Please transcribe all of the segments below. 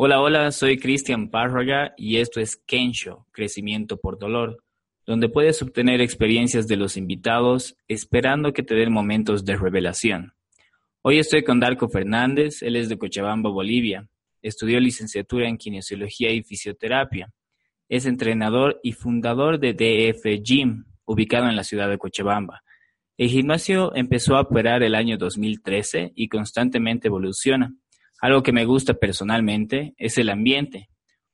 Hola, hola, soy Cristian Párraga y esto es Kensho, Crecimiento por Dolor, donde puedes obtener experiencias de los invitados esperando que te den momentos de revelación. Hoy estoy con Darko Fernández, él es de Cochabamba, Bolivia. Estudió licenciatura en Kinesiología y Fisioterapia. Es entrenador y fundador de DF Gym, ubicado en la ciudad de Cochabamba. El gimnasio empezó a operar el año 2013 y constantemente evoluciona. Algo que me gusta personalmente es el ambiente.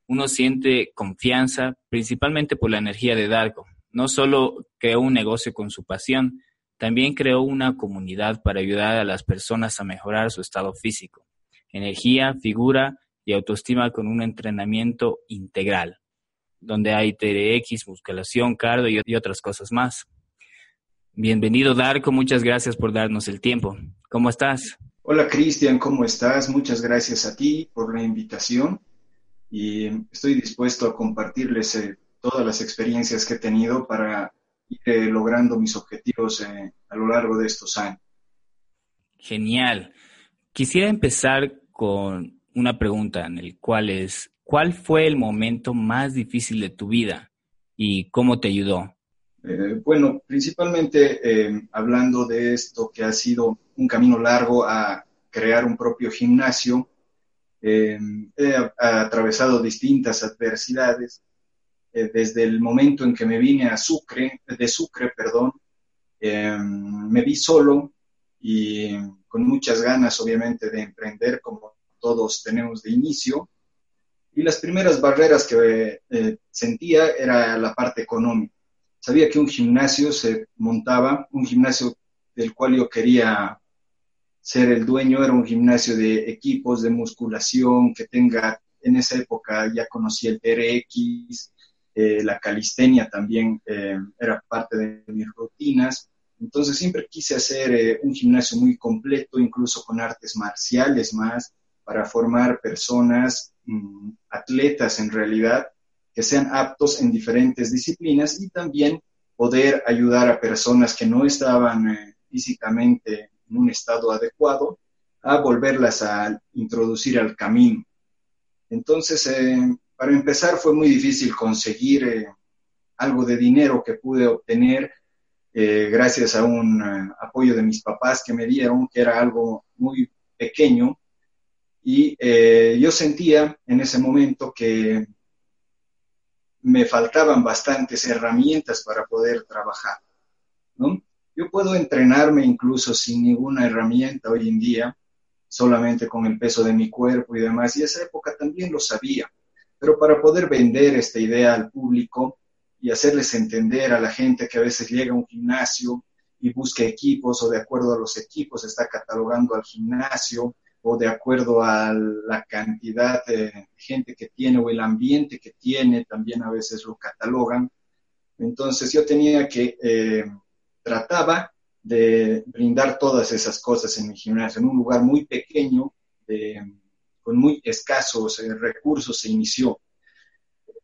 Uno siente confianza, principalmente por la energía de Darko. No solo creó un negocio con su pasión, también creó una comunidad para ayudar a las personas a mejorar su estado físico, energía, figura y autoestima con un entrenamiento integral, donde hay TRX, musculación, cardio y otras cosas más. Bienvenido Darko, muchas gracias por darnos el tiempo. ¿Cómo estás? Hola Cristian, ¿cómo estás? Muchas gracias a ti por la invitación y estoy dispuesto a compartirles eh, todas las experiencias que he tenido para ir eh, logrando mis objetivos eh, a lo largo de estos años. Genial. Quisiera empezar con una pregunta en el cual es, ¿cuál fue el momento más difícil de tu vida y cómo te ayudó? Eh, bueno, principalmente eh, hablando de esto que ha sido un camino largo a crear un propio gimnasio, eh, he atravesado distintas adversidades. desde el momento en que me vine a Sucre, de Sucre, perdón, me vi solo y con muchas ganas, obviamente, de emprender como todos tenemos de inicio. Y las primeras barreras que sentía era la parte económica sabía que un gimnasio se montaba, un gimnasio del cual yo quería ser el dueño, era un gimnasio de equipos de musculación que tenga, en esa época ya conocí el TRX, eh, la calistenia también eh, era parte de mis rutinas. Entonces siempre quise hacer eh, un gimnasio muy completo, incluso con artes marciales más, para formar personas, mm, atletas en realidad, que sean aptos en diferentes disciplinas y también poder ayudar a personas que no estaban eh, físicamente en un estado adecuado a volverlas a introducir al camino. Entonces, eh, para empezar fue muy difícil conseguir eh, algo de dinero que pude obtener gracias a un apoyo de mis papás que me dieron, que era algo muy pequeño. Y yo sentía en ese momento que me faltaban bastantes herramientas para poder trabajar. ¿no? Yo puedo entrenarme incluso sin ninguna herramienta hoy en día, solamente con el peso de mi cuerpo y demás, y esa época también lo sabía. Pero para poder vender esta idea al público y hacerles entender a la gente que a veces llega a un gimnasio y busca equipos o de acuerdo a los equipos está catalogando al gimnasio o de acuerdo a la cantidad de gente que tiene o el ambiente que tiene, también a veces lo catalogan. Entonces yo tenía que, eh, trataba de brindar todas esas cosas en mi gimnasio, en un lugar muy pequeño, con muy escasos eh, recursos se inició.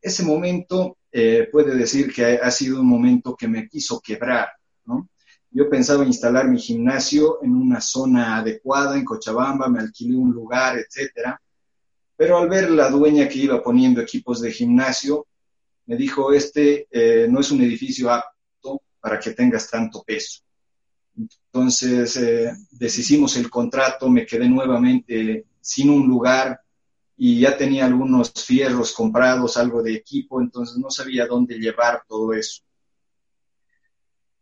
Ese momento eh, puede decir que ha sido un momento que me quiso quebrar, ¿no? Yo pensaba instalar mi gimnasio en una zona adecuada, en Cochabamba, me alquilé un lugar, etcétera. Pero al ver la dueña que iba poniendo equipos de gimnasio, me dijo, este eh, no es un edificio apto para que tengas tanto peso. Entonces eh, deshicimos el contrato, me quedé nuevamente sin un lugar y ya tenía algunos fierros comprados, algo de equipo, entonces no sabía dónde llevar todo eso.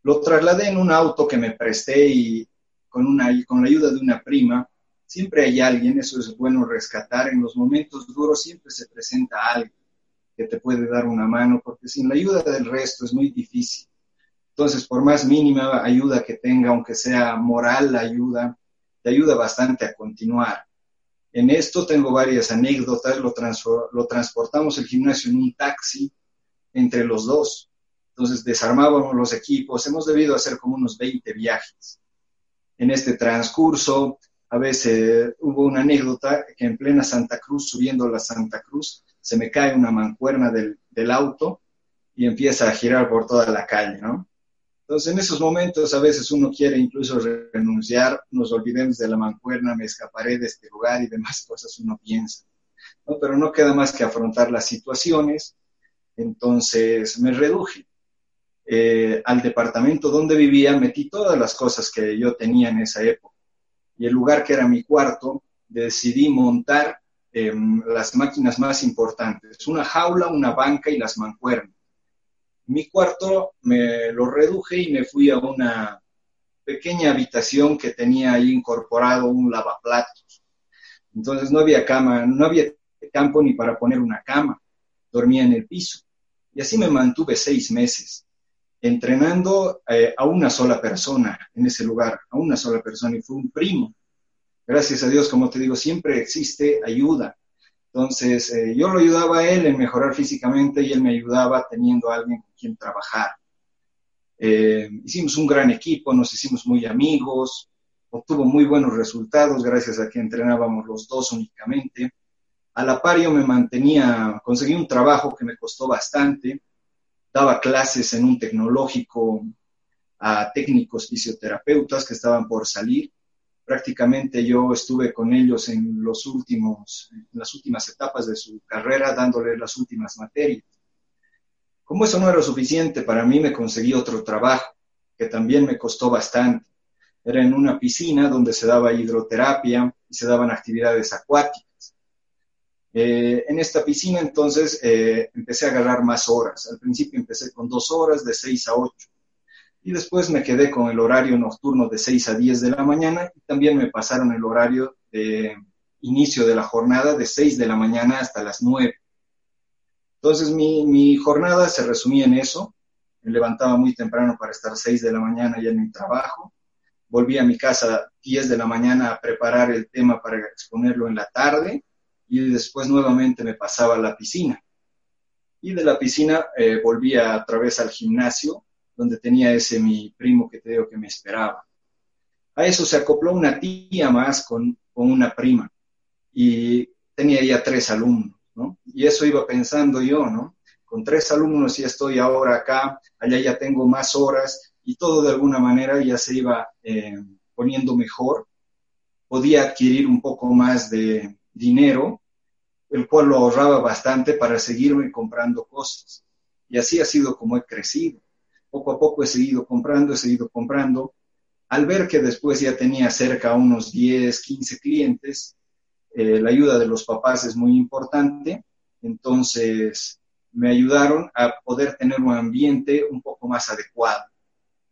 Lo trasladé en un auto que me presté y con, una, con la ayuda de una prima. Siempre hay alguien, eso es bueno rescatar. En los momentos duros siempre se presenta alguien que te puede dar una mano, porque sin la ayuda del resto es muy difícil. Entonces, por más mínima ayuda que tenga, aunque sea moral la ayuda, te ayuda bastante a continuar. En esto tengo varias anécdotas, lo, lo transportamos el gimnasio en un taxi entre los dos. Entonces desarmábamos los equipos, hemos debido hacer como unos 20 viajes. En este transcurso, a veces hubo una anécdota que en plena Santa Cruz, subiendo la Santa Cruz, se me cae una mancuerna del, auto y empieza a girar por toda la calle, ¿no? Entonces, en esos momentos a veces uno quiere incluso renunciar, nos olvidemos de la mancuerna, me escaparé de este lugar y demás cosas uno piensa. pero no queda más que afrontar las situaciones. Entonces me reduje. Eh, al departamento donde vivía, metí todas las cosas que yo tenía en esa época. Y el lugar que era mi cuarto, decidí montar em, las máquinas más importantes, una jaula, una banca y las mancuernas. Mi cuarto me lo reduje y me fui a una pequeña habitación que tenía ahí incorporado un lavaplatos. Entonces no había cama, no había campo ni para poner una cama. Dormía en el piso. Y así me mantuve seis meses entrenando eh, a una sola persona en ese lugar, a una sola persona, y fue un primo. Gracias a Dios, como te digo, siempre existe ayuda. Entonces, eh, yo lo ayudaba a él en mejorar físicamente y él me ayudaba teniendo a alguien con quien trabajar. Eh, hicimos un gran equipo, nos hicimos muy amigos, obtuvo muy buenos resultados gracias a que entrenábamos los dos únicamente. A la par yo me mantenía, conseguí un trabajo que me costó bastante, daba clases en un tecnológico a técnicos fisioterapeutas que estaban por salir. Prácticamente yo estuve con ellos en, los últimos, las últimas etapas de su carrera, dándoles las últimas materias. Como eso no era suficiente, para mí me conseguí otro trabajo que también me costó bastante. Era en una piscina donde se daba hidroterapia y se daban actividades acuáticas. Eh, en esta piscina entonces eh, empecé a agarrar más horas. Al principio empecé con dos horas de 6 a 8 y después me quedé con el horario nocturno de 6 a 10 de la mañana y también me pasaron el horario de inicio de la jornada de 6 de la mañana hasta las 9. Entonces mi, mi jornada se resumía en eso. Me levantaba muy temprano para estar 6 de la mañana ya en mi trabajo. Volví a mi casa 10 de la mañana a preparar el tema para exponerlo en la tarde y después nuevamente me pasaba a la piscina. Y de la piscina eh, volvía a través al gimnasio, donde tenía ese mi primo que te digo que me esperaba. A eso se acopló una tía más con, con una prima y tenía ya tres alumnos, ¿no? Y eso iba pensando yo, ¿no? Con tres alumnos ya estoy ahora acá, allá ya tengo más horas y todo de alguna manera ya se iba eh, poniendo mejor. Podía adquirir un poco más de, dinero, el cual lo ahorraba bastante para seguirme comprando cosas. Y así ha sido como he crecido. Poco a poco he seguido comprando, he seguido comprando. Al ver que después ya tenía cerca unos 10, 15 clientes, eh, la ayuda de los papás es muy importante. Entonces me ayudaron a poder tener un ambiente un poco más adecuado.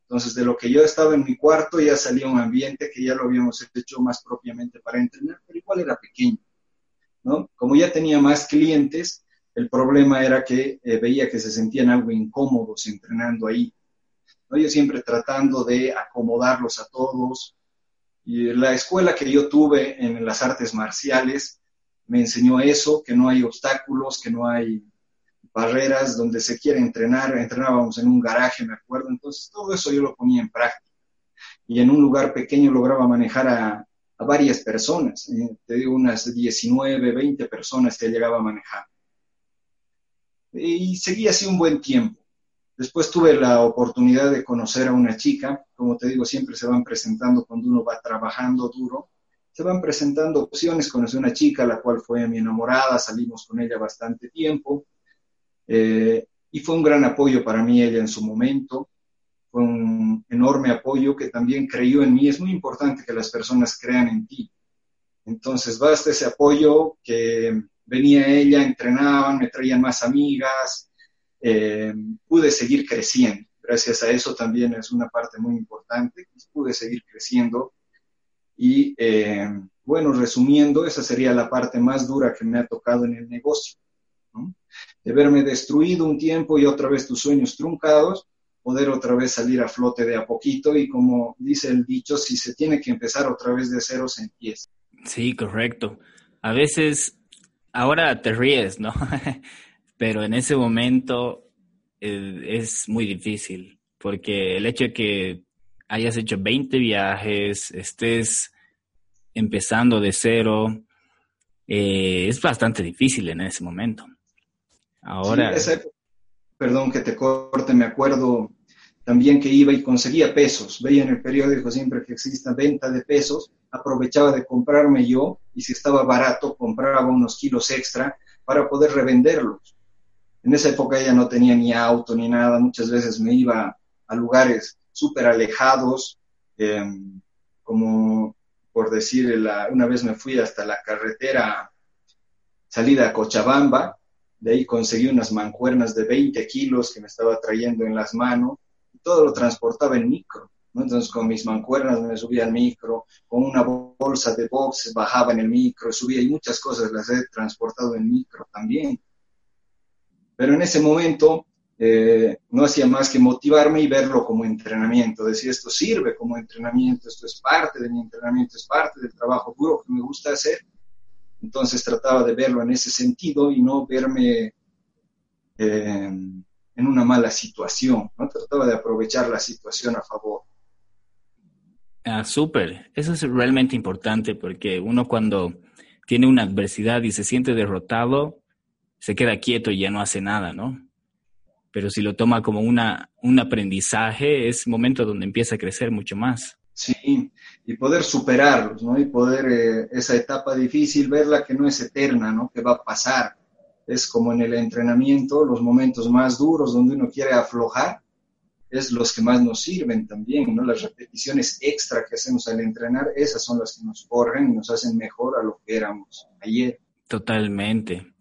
Entonces, de lo que yo estaba en mi cuarto, ya salía un ambiente que ya lo habíamos hecho más propiamente para entrenar, pero igual era pequeño. Como ya tenía más clientes, el problema era que eh, veía que se sentían algo incómodos entrenando ahí. Yo siempre tratando de acomodarlos a todos. Y la escuela que yo tuve en las artes marciales me enseñó eso, que no hay obstáculos, que no hay barreras donde se quiere entrenar. Entrenábamos en un garaje, me acuerdo. Entonces todo eso yo lo ponía en práctica. Y en un lugar pequeño lograba manejar a, a varias personas, eh, te digo unas 19, 20 personas que llegaba a manejar. Y seguí así un buen tiempo. Después tuve la oportunidad de conocer a una chica, como te digo, siempre se van presentando cuando uno va trabajando duro, se van presentando opciones, conocí una chica, la cual fue mi enamorada, salimos con ella bastante tiempo, eh, y fue un gran apoyo para mí ella en su momento, fue un enorme apoyo que también creyó en mí. Es muy importante que las personas crean en ti. Entonces, basta ese apoyo que venía ella, entrenaban, me traían más amigas, eh, pude seguir creciendo. Gracias a eso también es una parte muy importante, pude seguir creciendo. Y eh, bueno, resumiendo, esa sería la parte más dura que me ha tocado en el negocio. De verme destruido un tiempo y otra vez tus sueños truncados, poder otra vez salir a flote de a poquito y como dice el dicho, si se tiene que empezar otra vez de cero, se empieza. Sí, correcto. A veces, ahora te ríes, ¿no? Pero en ese momento eh, es muy difícil, porque el hecho de que hayas hecho 20 viajes, estés empezando de cero, eh, es bastante difícil en ese momento. Ahora... perdón que te corte, me acuerdo también que iba y conseguía pesos. Veía en el periódico siempre que exista venta de pesos, aprovechaba de comprarme yo y si estaba barato compraba unos kilos extra para poder revenderlos. En esa época ella no tenía ni auto ni nada, muchas veces me iba a lugares súper alejados, em, como por decir, una vez me fui hasta la carretera salida a Cochabamba, de ahí conseguí unas mancuernas de 20 kilos que me estaba trayendo en las manos todo lo transportaba en micro. Entonces con mis mancuernas me subía al micro, con una bolsa de box bajaba en el micro, subía y muchas cosas las he transportado en micro también. Pero en ese momento eh, no hacía más que motivarme y verlo como entrenamiento, decir esto sirve como entrenamiento, esto es parte de mi entrenamiento, es parte del trabajo duro que me gusta hacer. Entonces trataba de verlo en ese sentido y no verme eh, en una mala situación, ¿no? Trataba de aprovechar la situación a favor. Ah, súper. Eso es realmente importante porque uno cuando tiene una adversidad y se siente derrotado, se queda quieto y ya no hace nada, ¿no? Pero si lo toma como una, un aprendizaje, es momento donde empieza a crecer mucho más. Sí, y poder superarlos, ¿no? Y poder eh, esa etapa difícil, verla que no es eterna, ¿no? Que va a pasar es como en el entrenamiento, los momentos más duros donde uno quiere aflojar, es los que más nos sirven también, ¿no? Las repeticiones extra que hacemos al entrenar, esas son las que nos forjan y nos hacen mejor a lo que éramos ayer. Totalmente.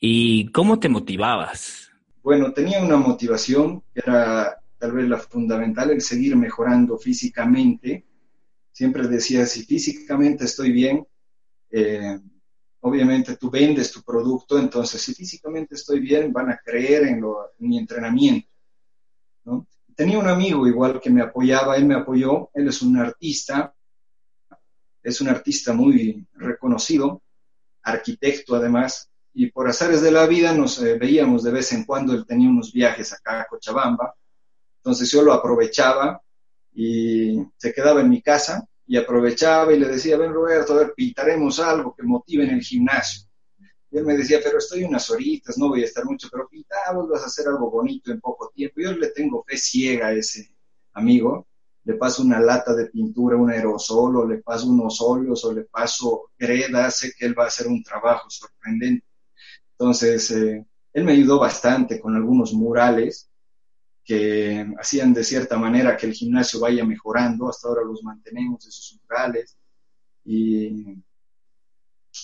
¿Y cómo te motivabas? Bueno, tenía una motivación que era tal vez la fundamental, el seguir mejorando físicamente. Siempre decía, si físicamente estoy bien, eh, obviamente tú vendes tu producto, entonces si físicamente estoy bien, van a creer en, mi entrenamiento. Tenía un amigo igual que me apoyaba, él me apoyó, él es un artista, es un artista muy reconocido, arquitecto además, y por azares de la vida nos eh, veíamos de vez en cuando, él tenía unos viajes acá a Cochabamba, entonces yo lo aprovechaba y se quedaba en mi casa y aprovechaba y le decía, ven Roberto, a ver, pintaremos algo que motive en el gimnasio. Y él me decía, pero estoy unas horitas, no voy a estar mucho, pero pintamos, vas a hacer algo bonito en poco tiempo. Yo le tengo fe ciega a ese amigo, le paso una lata de pintura, un aerosol, o le paso unos óleos, o le paso greda, sé que él va a hacer un trabajo sorprendente. Entonces, eh, él me ayudó bastante con algunos murales, que hacían de cierta manera que el gimnasio vaya mejorando. Hasta ahora los mantenemos, esos umbrales. Y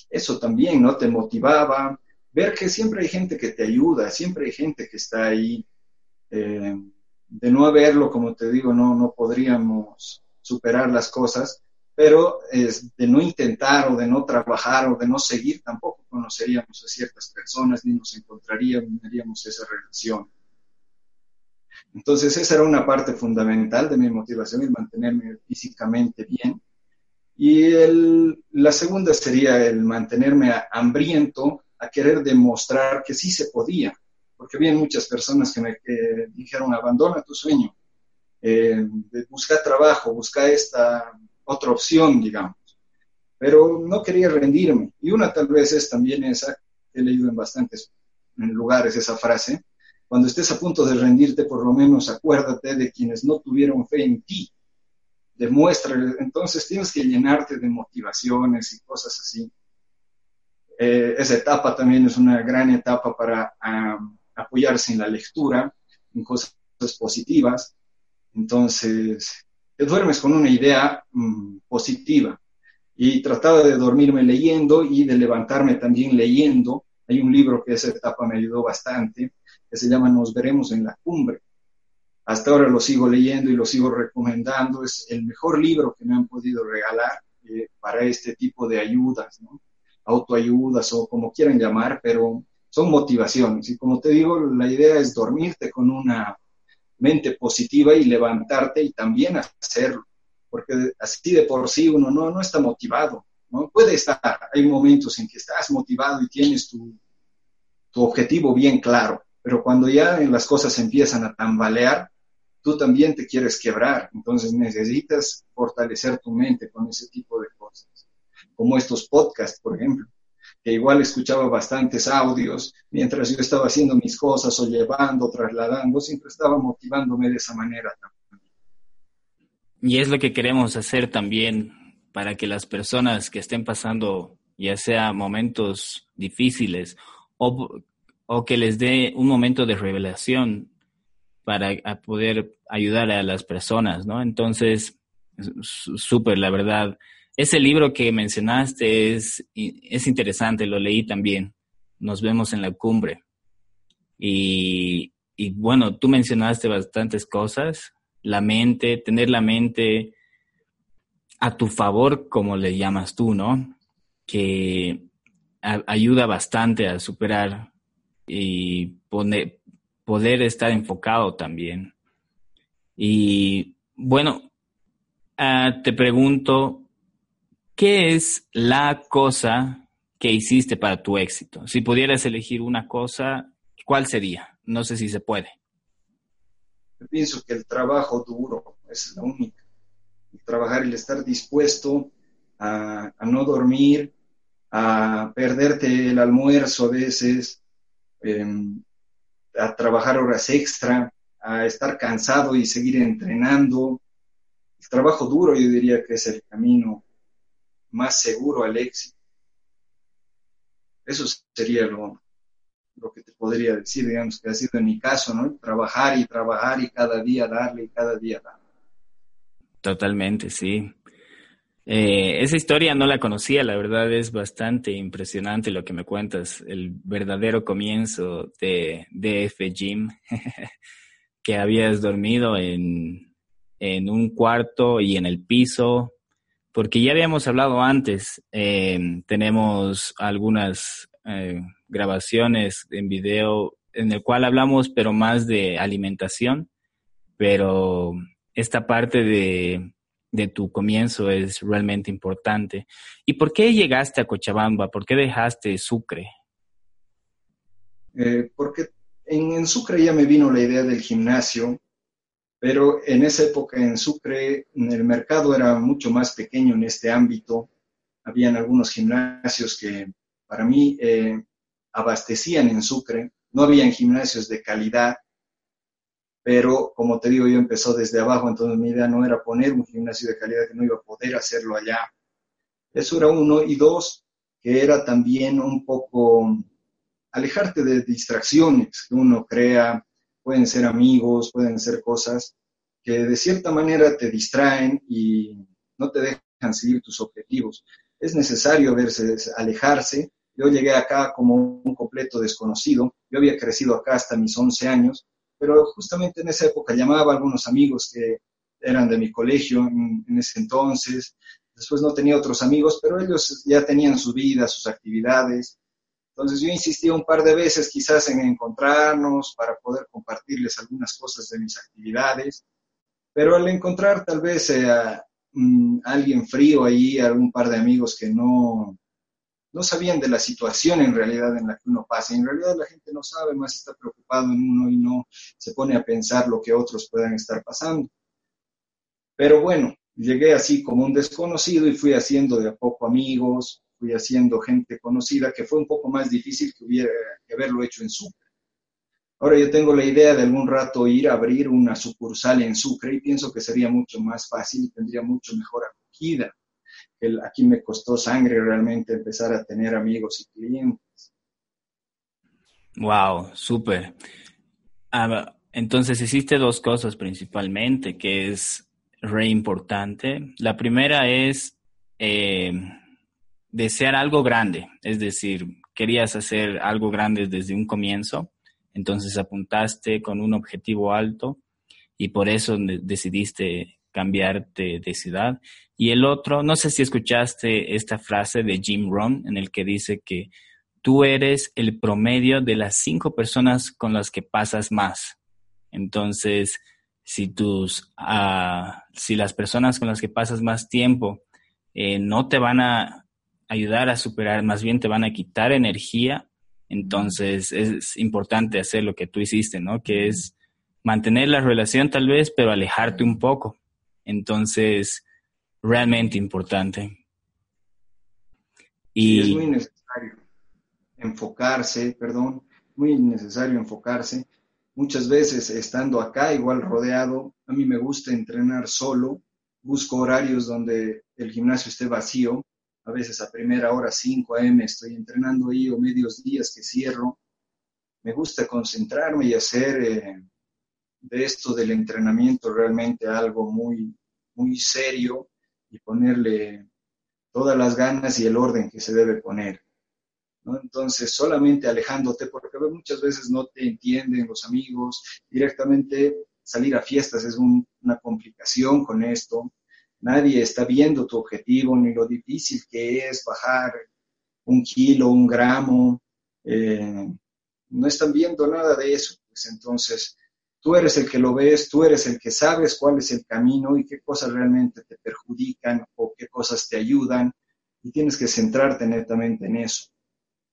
eso también, ¿no? Te motivaba. Ver que siempre hay gente que te ayuda, siempre hay gente que está ahí. Eh, de no haberlo, como te digo, no, no podríamos superar las cosas, pero es de no intentar o de no trabajar o de no seguir, tampoco conoceríamos a ciertas personas ni nos encontraríamos, ni esa relación. Entonces esa era una parte fundamental de mi motivación, el mantenerme físicamente bien. Y la segunda sería el mantenerme hambriento a querer demostrar que sí se podía, porque había muchas personas que me dijeron, abandona tu sueño, eh, busca trabajo, busca esta otra opción, digamos. Pero no quería rendirme. Y una tal vez es también esa, he leído en bastantes lugares esa frase, cuando estés a punto de rendirte, por lo menos acuérdate de quienes no tuvieron fe en ti. Demuestra, entonces tienes que llenarte de motivaciones y cosas así. Eh, esa etapa también es una gran etapa para apoyarse en la lectura, en cosas positivas. Entonces, te duermes con una idea mm, positiva. Y trataba de dormirme leyendo y de levantarme también leyendo. Hay un libro que esa etapa me ayudó bastante, que se llama Nos veremos en la cumbre. Hasta ahora lo sigo leyendo y lo sigo recomendando. Es el mejor libro que me han podido regalar eh, para este tipo de ayudas, ¿no? autoayudas o como quieran llamar, pero son motivaciones. Y como te digo, la idea es dormirte con una mente positiva y levantarte y también hacerlo, porque así de por sí uno no, no está motivado, ¿no? Puede estar, hay momentos en que estás motivado y tienes tu, tu objetivo bien claro, pero cuando ya las cosas empiezan a tambalear, tú también te quieres quebrar. Entonces necesitas fortalecer tu mente con ese tipo de cosas, como estos podcasts, por ejemplo. que igual escuchaba bastantes audios mientras yo estaba haciendo mis cosas o llevando, trasladando, siempre estaba motivándome de esa manera Y es lo que queremos hacer también para que las personas que estén pasando ya sea momentos difíciles o, o que les dé un momento de revelación para poder ayudar a las personas, ¿no? Entonces, súper, la verdad. Ese libro que mencionaste es, es interesante, lo leí también. Nos vemos en la cumbre. Y, y bueno, tú mencionaste bastantes cosas. La mente, tener la mente a tu favor, como le llamas tú, ¿no? Que ayuda bastante a superar y poner, poder estar enfocado también. Y bueno, ah, te pregunto, ¿qué es la cosa que hiciste para tu éxito? Si pudieras elegir una cosa, ¿cuál sería? No sé si se puede. Yo pienso que el trabajo duro es la única. El trabajar, el estar dispuesto a, no dormir, a perderte el almuerzo a veces, em, a trabajar horas extra, a estar cansado y seguir entrenando. El trabajo duro yo diría que es el camino más seguro al éxito. Eso sería lo, lo que te podría decir, digamos, que ha sido en mi caso, ¿no? Trabajar y trabajar y cada día darle y cada día darle. Totalmente, sí. Eh, esa historia no la conocía, la verdad es bastante impresionante lo que me cuentas, el verdadero comienzo de DF Gym, que habías dormido en, en, un cuarto y en el piso, porque ya habíamos hablado antes, eh, tenemos algunas eh, grabaciones en video en el cual hablamos, pero más de alimentación, pero esta parte de de tu comienzo es realmente importante. ¿Y por qué llegaste a Cochabamba? ¿Por qué dejaste Sucre? Eh, porque en, Sucre ya me vino la idea del gimnasio, pero en esa época en Sucre el mercado era mucho más pequeño en este ámbito. Habían algunos gimnasios que para mí eh, abastecían en Sucre, no habían gimnasios de calidad pero como te digo, yo empezó desde abajo, entonces mi idea no era poner un gimnasio de calidad que no iba a poder hacerlo allá. Eso era uno. Y dos, que era también un poco alejarte de distracciones que uno crea, pueden ser amigos, pueden ser cosas que de cierta manera te distraen y no te dejan seguir tus objetivos. Es necesario verse, alejarse. Yo llegué acá como un completo desconocido. Yo había crecido acá hasta mis 11 años pero justamente en esa época llamaba a algunos amigos que eran de mi colegio en, ese entonces, después no tenía otros amigos, pero ellos ya tenían su vida, sus actividades, entonces yo insistía un par de veces quizás en encontrarnos para poder compartirles algunas cosas de mis actividades, pero al encontrar tal vez a mm, alguien frío ahí, a un par de amigos que no, no sabían de la situación en realidad en la que uno pasa. En realidad la gente no sabe, más está preocupado en uno y no se pone a pensar lo que otros puedan estar pasando. Pero bueno, llegué así como un desconocido y fui haciendo de a poco amigos, fui haciendo gente conocida, que fue un poco más difícil que, hubiera, que haberlo hecho en Sucre. Ahora yo tengo la idea de algún rato ir a abrir una sucursal en Sucre y pienso que sería mucho más fácil y tendría mucho mejor acogida aquí me costó sangre realmente empezar a tener amigos y clientes. Wow, súper. Ah, entonces hiciste dos cosas principalmente, que es re importante. La primera es eh, desear algo grande, es decir, querías hacer algo grande desde un comienzo, entonces apuntaste con un objetivo alto y por eso decidiste cambiarte de ciudad. Y el otro, no sé si escuchaste esta frase de Jim Rohn en el que dice que tú eres el promedio de las cinco personas con las que pasas más. Entonces, si tus, ah, si las personas con las que pasas más tiempo eh, no te van a ayudar a superar, más bien te van a quitar energía, entonces es importante hacer lo que tú hiciste, ¿no? Que es mantener la relación tal vez, pero alejarte un poco. Entonces, realmente importante. Y es muy necesario. enfocarse, perdón, muy necesario enfocarse. Muchas veces estando acá, igual rodeado, a mí me gusta entrenar solo, busco horarios donde el gimnasio esté vacío, a veces a primera hora, 5 a.m., estoy entrenando ahí o medios días que cierro. Me gusta concentrarme y hacer eh, de esto del entrenamiento realmente algo muy, muy serio y ponerle todas las ganas y el orden que se debe poner. Entonces, solamente alejándote, porque muchas veces no te entienden los amigos, directamente salir a fiestas es una complicación con esto. Nadie está viendo tu objetivo ni lo difícil que es bajar un kilo, un gramo. Eh, no están viendo nada de eso. Pues entonces, tú eres el que lo ves, tú eres el que sabes cuál es el camino y qué cosas realmente te perjudican o qué cosas te ayudan y tienes que centrarte netamente en eso.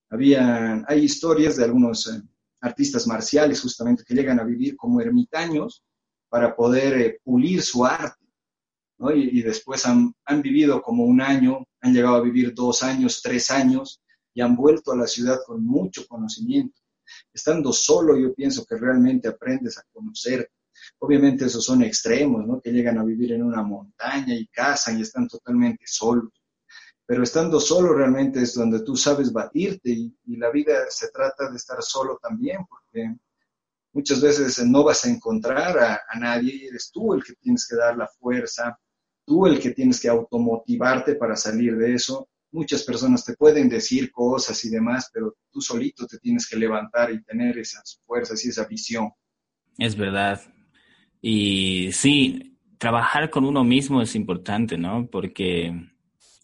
Había, hay historias de algunos eh, artistas marciales justamente que llegan a vivir como ermitaños para poder eh, pulir su arte. Y, después han, han, vivido como un año, han llegado a vivir dos años, tres años y han vuelto a la ciudad con mucho conocimiento. Estando solo, yo pienso que realmente aprendes a conocer. Obviamente esos son extremos, ¿no? Que llegan a vivir en una montaña y cazan y están totalmente solos pero estando solo realmente es donde tú sabes batirte y, la vida se trata de estar solo también, porque muchas veces no vas a encontrar a, a, nadie y eres tú el que tienes que dar la fuerza, tú el que tienes que automotivarte para salir de eso. Muchas personas te pueden decir cosas y demás, pero tú solito te tienes que levantar y tener esas fuerzas y esa visión. Es verdad. Y sí, trabajar con uno mismo es importante, ¿no? Porque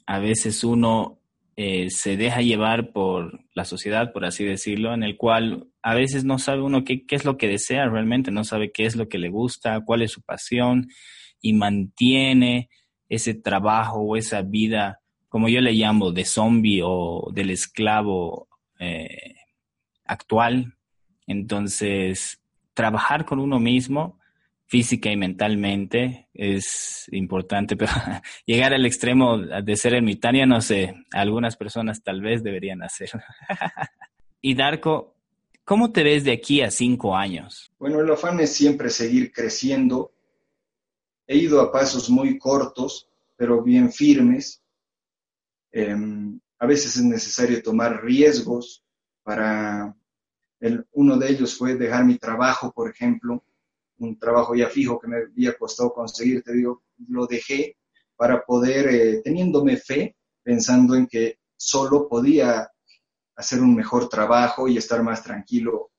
a veces uno eh, se deja llevar por la sociedad, por así decirlo, en el cual a veces no sabe uno qué, qué, es lo que desea realmente, no sabe qué es lo que le gusta, cuál es su pasión y mantiene ese trabajo o esa vida, como yo le llamo, de zombie o del esclavo eh, actual. Entonces, trabajar con uno mismo física y mentalmente es importante, pero llegar al extremo de ser ermitaña, no sé, algunas personas tal vez deberían hacer. y Darko, ¿cómo te ves de aquí a cinco años? Bueno, el afán es siempre seguir creciendo. He ido a pasos muy cortos, pero bien firmes. Em, a veces es necesario tomar riesgos para... El, uno de ellos fue dejar mi trabajo, por ejemplo, un trabajo ya fijo que me había costado conseguir, te digo, lo dejé para poder, eh, teniéndome fe, pensando en que solo podía hacer un mejor trabajo y estar más tranquilo.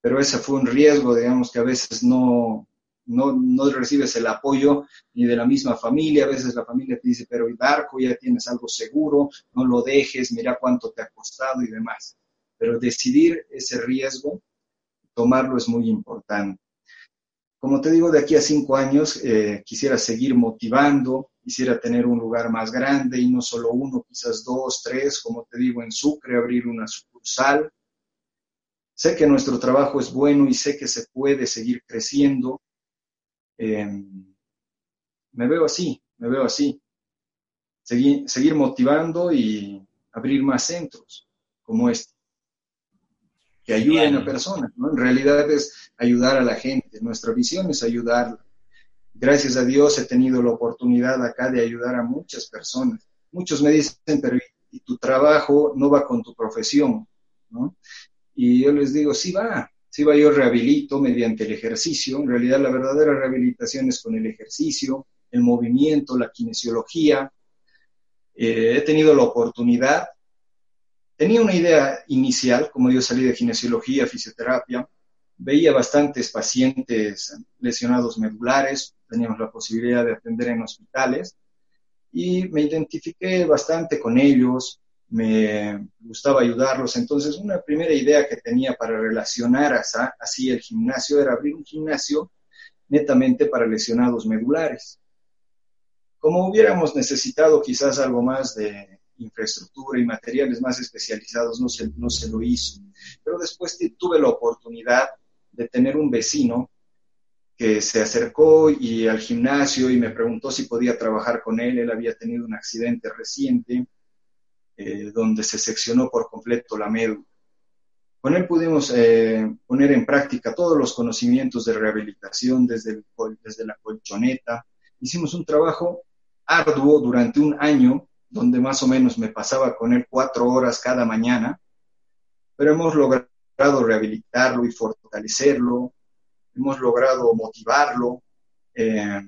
Pero ese fue un riesgo, digamos, que a veces no, no, no recibes el apoyo ni de la misma familia, a veces la familia te dice, pero Darko, ya tienes algo seguro, no lo dejes, mira cuánto te ha costado y demás. Pero decidir ese riesgo, tomarlo es muy importante. Como te digo, de aquí a cinco años eh, quisiera seguir motivando, quisiera tener un lugar más grande y no solo uno, quizás dos, tres, como te digo, en Sucre, abrir una sucursal. Sé que nuestro trabajo es bueno y sé que se puede seguir creciendo. Em, me veo así, me veo así. Seguir, seguir motivando y abrir más centros como este que ayuden a personas, ¿no? En realidad es ayudar a la gente, nuestra visión es ayudar. Gracias a Dios he tenido la oportunidad acá de ayudar a muchas personas. Muchos me dicen, pero ¿y tu trabajo no va con tu profesión? ¿no? Y yo les digo, sí va, sí va, yo rehabilito mediante el ejercicio. En realidad la verdadera rehabilitación es con el ejercicio, el movimiento, la kinesiología. Eh, he tenido la oportunidad. Tenía una idea inicial, como yo salí de kinesiología, fisioterapia, veía bastantes pacientes lesionados medulares, teníamos la posibilidad de atender en hospitales. Y me identifiqué bastante con ellos, me gustaba ayudarlos. Entonces, una primera idea que tenía para relacionar así el gimnasio era abrir un gimnasio netamente para lesionados medulares. Como hubiéramos necesitado quizás algo más de infraestructura y materiales más especializados no se, no se lo hizo. Pero después tuve la oportunidad de tener un vecino que se acercó y al gimnasio y me preguntó si podía trabajar con él. Él había tenido un accidente reciente eh, donde se seccionó por completo la médula. con él pudimos eh, poner en práctica todos los conocimientos de rehabilitación desde, desde la colchoneta. Hicimos un trabajo arduo durante un año, donde más o menos me pasaba con él cuatro horas cada mañana, pero hemos logrado rehabilitarlo y fortalecerlo, hemos logrado motivarlo, eh,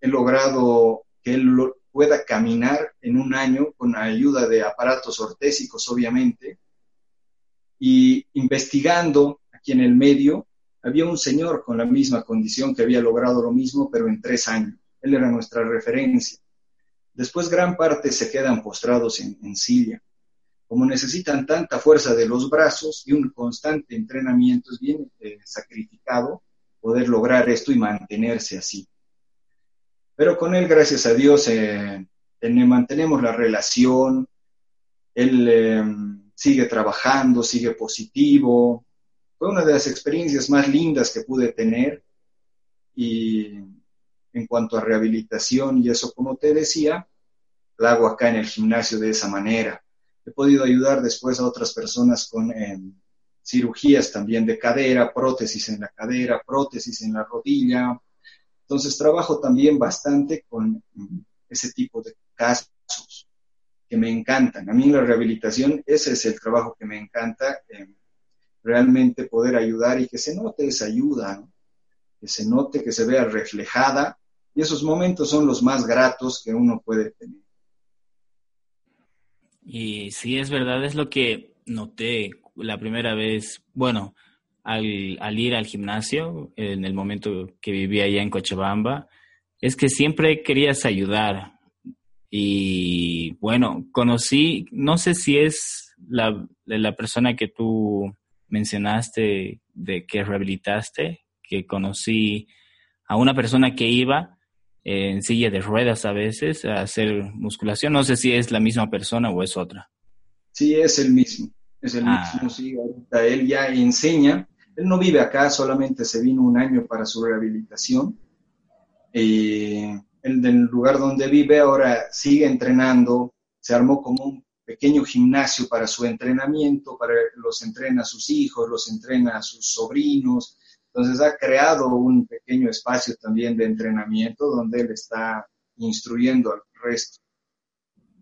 he logrado que él pueda caminar en un año con ayuda de aparatos ortésicos, obviamente, y investigando aquí en el medio, había un señor con la misma condición que había logrado lo mismo, pero en tres años. Él era nuestra referencia. Después gran parte se quedan postrados en, silla. Como necesitan tanta fuerza de los brazos y un constante entrenamiento, es bien eh, sacrificado poder lograr esto y mantenerse así. Pero con él, gracias a Dios, eh, mantenemos la relación. Él em, sigue trabajando, sigue positivo. Fue una de las experiencias más lindas que pude tener y en cuanto a rehabilitación y eso, como te decía, la hago acá en el gimnasio de esa manera. He podido ayudar después a otras personas con em, cirugías también de cadera, prótesis en la cadera, prótesis en la rodilla. Entonces trabajo también bastante con em, ese tipo de casos que me encantan. A mí la rehabilitación, ese es el trabajo que me encanta, eh, realmente poder ayudar y que se note esa ayuda, que se note, que se vea reflejada, y esos momentos son los más gratos que uno puede tener. Y sí, es verdad, es lo que noté la primera vez, bueno, al, al ir al gimnasio, en el momento que vivía allá en Cochabamba, es que siempre querías ayudar, y bueno, conocí, no sé si es la, la persona que tú mencionaste de que rehabilitaste, que conocí a una persona que iba en silla de ruedas a veces a hacer musculación. No sé si es la misma persona o es otra. Sí, es el mismo. Es el ah. mismo, sí. Ahorita él ya enseña. Él no vive acá, solamente se vino un año para su rehabilitación. Eh, el del lugar donde vive ahora sigue entrenando, se armó como un pequeño gimnasio para su entrenamiento, para los entrena a sus hijos, los entrena a sus sobrinos, entonces ha creado un pequeño espacio también de entrenamiento donde él está instruyendo al resto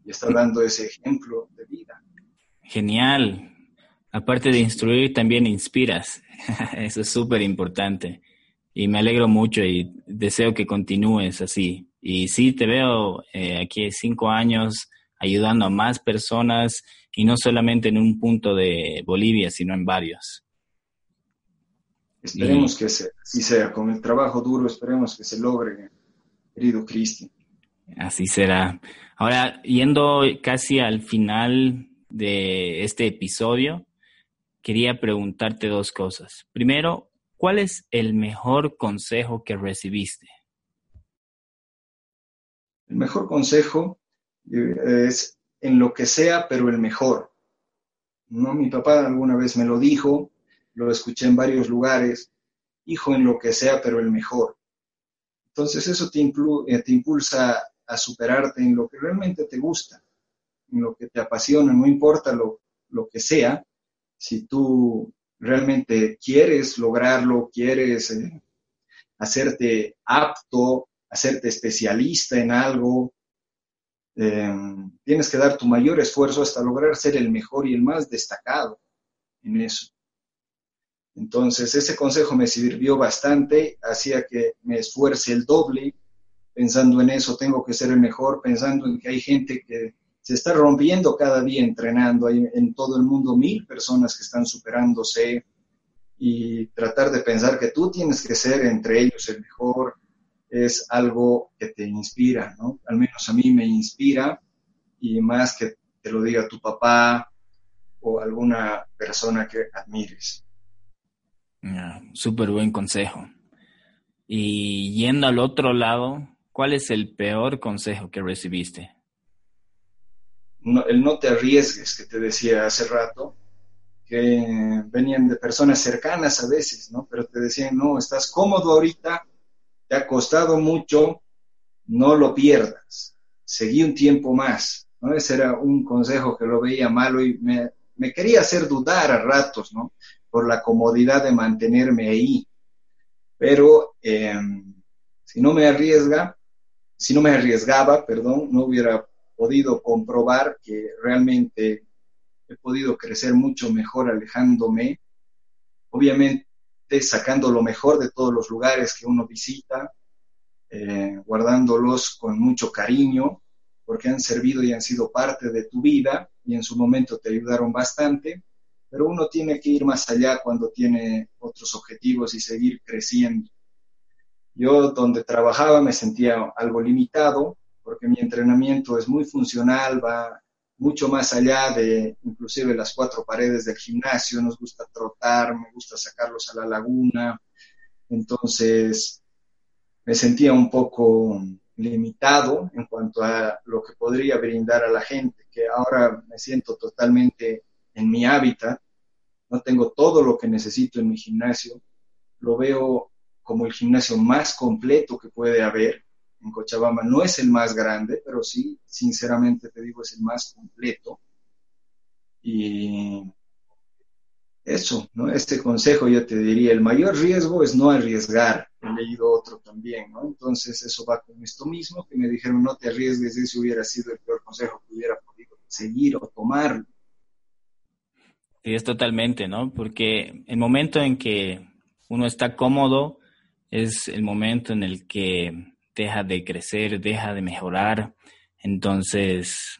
y está dando ese ejemplo de vida. Genial. Aparte de instruir, también inspiras. Eso es súper importante. Y me alegro mucho y deseo que continúes así. Y sí, te veo eh, aquí cinco años ayudando a más personas y no solamente en un punto de Bolivia, sino en varios. Esperemos que sea, así sea, con el trabajo duro, esperemos que se logre, querido Cristian. Así será. Ahora, yendo casi al final de este episodio, quería preguntarte dos cosas. Primero, ¿cuál es el mejor consejo que recibiste? El mejor consejo eh, es en lo que sea, pero el mejor. ¿no? Mi papá alguna vez me lo dijo, lo escuché en varios lugares, hijo en lo que sea, pero el mejor. Entonces eso te, eh, te impulsa a superarte en lo que realmente te gusta, en lo que te apasiona, no importa lo que sea, si tú realmente quieres lograrlo, quieres eh, hacerte apto hacerte especialista en algo. Em, tienes que dar tu mayor esfuerzo hasta lograr ser el mejor y el más destacado en eso. Entonces, ese consejo me sirvió bastante, hacía que me esfuerce el doble, pensando en eso, tengo que ser el mejor, pensando en que hay gente que se está rompiendo cada día entrenando, hay en todo el mundo mil personas que están superándose y tratar de pensar que tú tienes que ser entre ellos el mejor, es algo que te inspira, ¿no? Al menos a mí me inspira y más que te lo diga tu papá o alguna persona que admires. Súper buen consejo. Y yendo al otro lado, ¿cuál es el peor consejo que recibiste? El no te arriesgues, que te decía hace rato, que venían de personas cercanas a veces, ¿no? Pero te decían, no, estás cómodo ahorita, te ha costado mucho, no lo pierdas, seguí un tiempo más. ¿no? Ese era un consejo que lo veía malo y me, me quería hacer dudar a ratos, ¿no? Por la comodidad de mantenerme ahí. Pero em, si no me arriesga, si no me arriesgaba, perdón, no hubiera podido comprobar que realmente he podido crecer mucho mejor alejándome, obviamente sacando lo mejor de todos los lugares que uno visita, eh, guardándolos con mucho cariño, porque han servido y han sido parte de tu vida y en su momento te ayudaron bastante, pero uno tiene que ir más allá cuando tiene otros objetivos y seguir creciendo. Yo donde trabajaba me sentía algo limitado porque mi entrenamiento es muy funcional, va mucho más allá de inclusive las cuatro paredes del gimnasio, nos gusta trotar, me gusta sacarlos a la laguna, entonces me sentía un poco limitado en cuanto a lo que podría brindar a la gente, que ahora me siento totalmente en mi hábitat, no tengo todo lo que necesito en mi gimnasio, lo veo como el gimnasio más completo que puede haber. En Cochabamba no es el más grande, pero sí, sinceramente te digo, es el más completo. Y eso, ¿no? Este consejo yo te diría, el mayor riesgo es no arriesgar. He leído otro también, ¿no? Entonces eso va con esto mismo, que me dijeron no te arriesgues, ese hubiera sido el peor consejo que hubiera podido seguir o tomar. Sí, es totalmente, ¿no? Porque el momento en que uno está cómodo es el momento en el que deja de crecer, deja de mejorar. Entonces,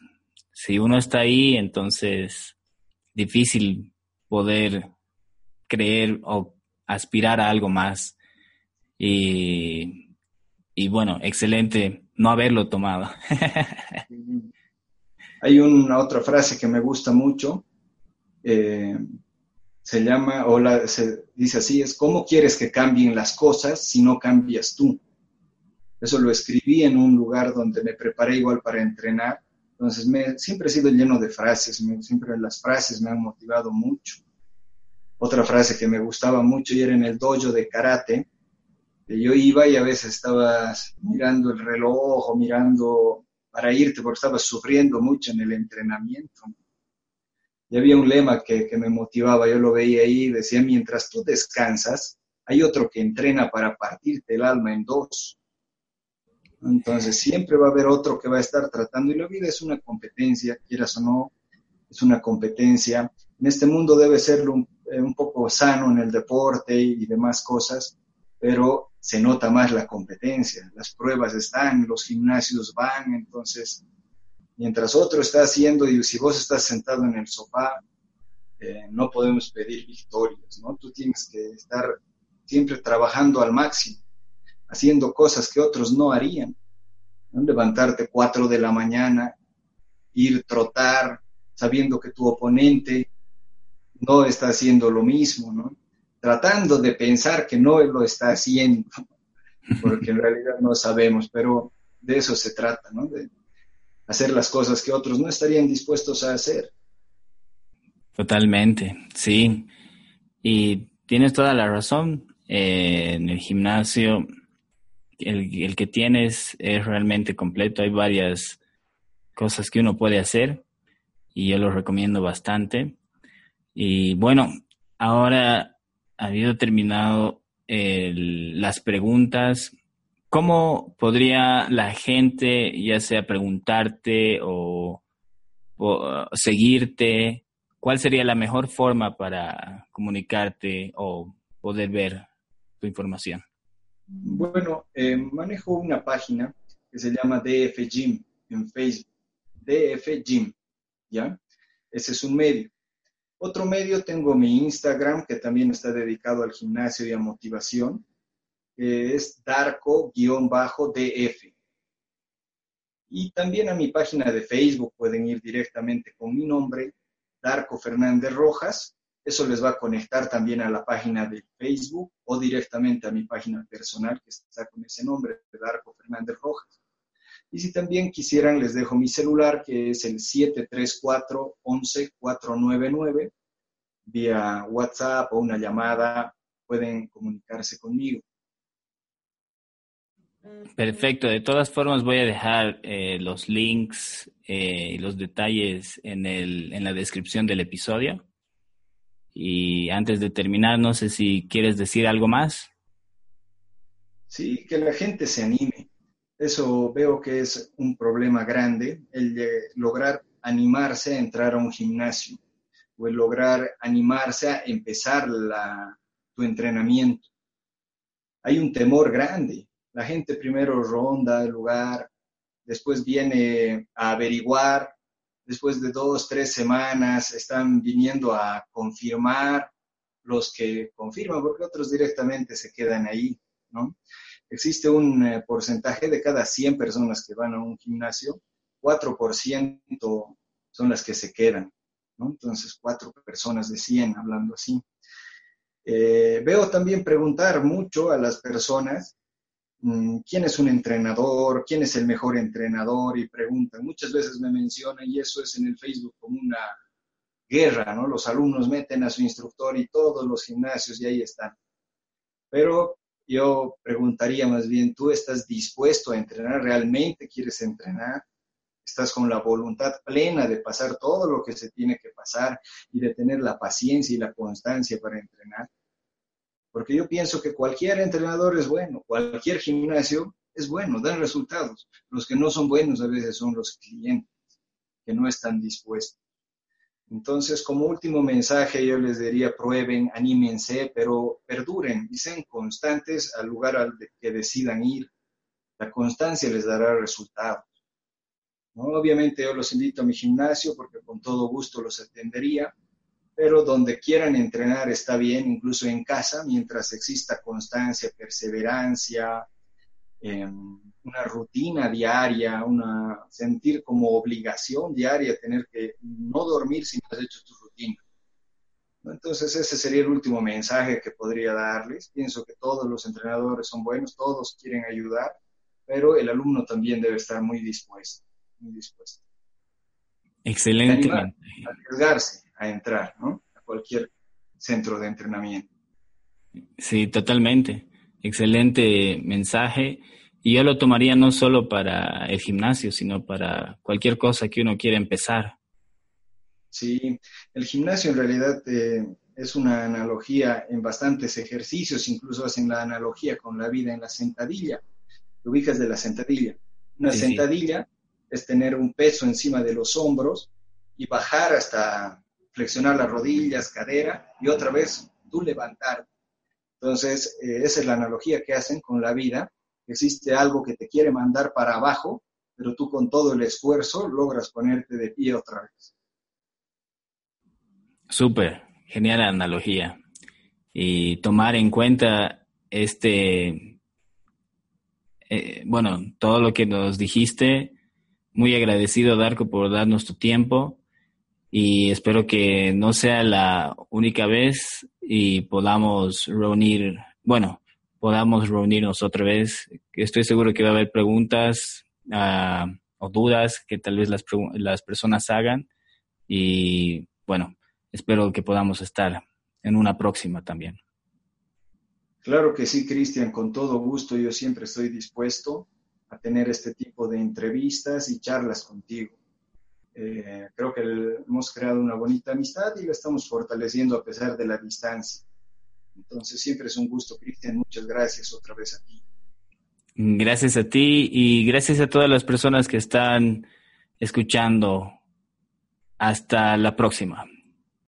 si uno está ahí, entonces difícil poder creer o aspirar a algo más. Y, bueno, excelente no haberlo tomado. Hay una otra frase que me gusta mucho. Eh, se llama, o se dice así, es ¿cómo quieres que cambien las cosas si no cambias tú? Eso lo escribí en un lugar donde me preparé igual para entrenar. Entonces, siempre he sido lleno de frases, siempre las frases me han motivado mucho. Otra frase que me gustaba mucho y era en el dojo de karate, que yo iba y a veces estabas mirando el reloj o mirando para irte porque estabas sufriendo mucho en el entrenamiento. Y había un lema que, que me motivaba, yo lo veía ahí, decía, mientras tú descansas, hay otro que entrena para partirte el alma en dos. Entonces siempre va a haber otro que va a estar tratando y la vida es una competencia, quieras o no, es una competencia. En este mundo debe ser un, eh, un poco sano en el deporte y demás cosas, pero se nota más la competencia. Las pruebas están, los gimnasios van, entonces mientras otro está haciendo y si vos estás sentado en el sofá, eh, no podemos pedir victorias, ¿no? Tú tienes que estar siempre trabajando al máximo haciendo cosas que otros no harían. Levantarte cuatro de la mañana, ir trotar, sabiendo que tu oponente no está haciendo lo mismo, ¿no? Tratando de pensar que no lo está haciendo, porque en realidad no sabemos, pero de eso se trata, ¿no? De hacer las cosas que otros no estarían dispuestos a hacer. Totalmente, sí. Y tienes toda la razón. Eh, en el gimnasio el, que tienes es realmente completo. Hay varias cosas que uno puede hacer y yo lo recomiendo bastante. Y bueno, ahora habido terminado las preguntas, ¿cómo podría la gente ya sea preguntarte o seguirte? ¿Cuál sería la mejor forma para comunicarte o poder ver tu información? Bueno, eh, manejo una página que se llama DF Gym en Facebook. DF Gym, ¿ya? Ese es un medio. Otro medio tengo mi Instagram, que también está dedicado al gimnasio y a motivación, que es darco-df. Y también a mi página de Facebook pueden ir directamente con mi nombre, Darco Fernández Rojas, eso les va a conectar también a la página de Facebook o directamente a mi página personal que está con ese nombre, de Darko Fernández Rojas. Y si también quisieran, les dejo mi celular que es el 734 11 499 vía WhatsApp o una llamada, pueden comunicarse conmigo. Perfecto. De todas formas, voy a dejar eh, los links eh, y los detalles en, el, en la descripción del episodio. Y antes de terminar, no sé si quieres decir algo más. Sí, que la gente se anime. Eso veo que es un problema grande, el de lograr animarse a entrar a un gimnasio o el lograr animarse a empezar tu entrenamiento. Hay un temor grande. La gente primero ronda el lugar, después viene a averiguar, después de dos, tres semanas están viniendo a confirmar los que confirman, porque otros directamente se quedan ahí, ¿no? Existe un eh, porcentaje de cada 100 personas que van a un gimnasio, 4% son las que se quedan, ¿no? Entonces, 4 personas de 100, hablando así. Eh, veo también preguntar mucho a las personas quién es un entrenador, quién es el mejor entrenador y preguntan. Muchas veces me mencionan y eso es en el Facebook como una guerra, ¿no? Los alumnos meten a su instructor y todos los gimnasios y ahí están. Pero yo preguntaría más bien, ¿tú estás dispuesto a entrenar? ¿Realmente quieres entrenar? ¿Estás con la voluntad plena de pasar todo lo que se tiene que pasar y de tener la paciencia y la constancia para entrenar? Porque yo pienso que cualquier entrenador es bueno, cualquier gimnasio es bueno, dan resultados. Los que no son buenos a veces son los clientes que no están dispuestos. Entonces, como último mensaje, yo les diría, prueben, anímense, pero perduren y sean constantes al lugar al que decidan ir. La constancia les dará resultados. Obviamente yo los invito a mi gimnasio porque con todo gusto los atendería, pero donde quieran entrenar está bien, incluso en casa, mientras exista constancia, perseverancia, em, una rutina diaria, una sentir como obligación diaria tener que no dormir si no has hecho tu rutina. Entonces ese sería el último mensaje que podría darles. Pienso que todos los entrenadores son buenos, todos quieren ayudar, pero el alumno también debe estar muy dispuesto, muy dispuesto. Excelente. arriesgarse a entrar, ¿no? A cualquier centro de entrenamiento. Sí, totalmente. Excelente mensaje. Y yo lo tomaría no solo para el gimnasio, sino para cualquier cosa que uno quiera empezar. Sí, el gimnasio en realidad eh, es una analogía en bastantes ejercicios, incluso hacen la analogía con la vida en la sentadilla. Te ubicas de la sentadilla. Una sentadilla es tener un peso encima de los hombros y bajar hasta flexionar las rodillas, cadera y otra vez tú levantar. Entonces, eh, esa es la analogía que hacen con la vida existe algo que te quiere mandar para abajo, pero tú con todo el esfuerzo logras ponerte de pie otra vez. Súper, genial analogía. Y tomar en cuenta este, eh, bueno, todo lo que nos dijiste. Muy agradecido, Darko, por darnos tu tiempo y espero que no sea la única vez y podamos reunir, bueno, podamos reunirnos otra vez. Estoy seguro que va a haber preguntas ah, o dudas que tal vez las, las personas hagan y bueno, espero que podamos estar en una próxima también. Claro que sí, Cristian, con todo gusto. Yo siempre estoy dispuesto a tener este tipo de entrevistas y charlas contigo. Eh, creo que hemos creado una bonita amistad y la estamos fortaleciendo a pesar de la distancia. Entonces siempre es un gusto, Cristian. Muchas gracias otra vez a ti. Gracias a ti y gracias a todas las personas que están escuchando. Hasta la próxima.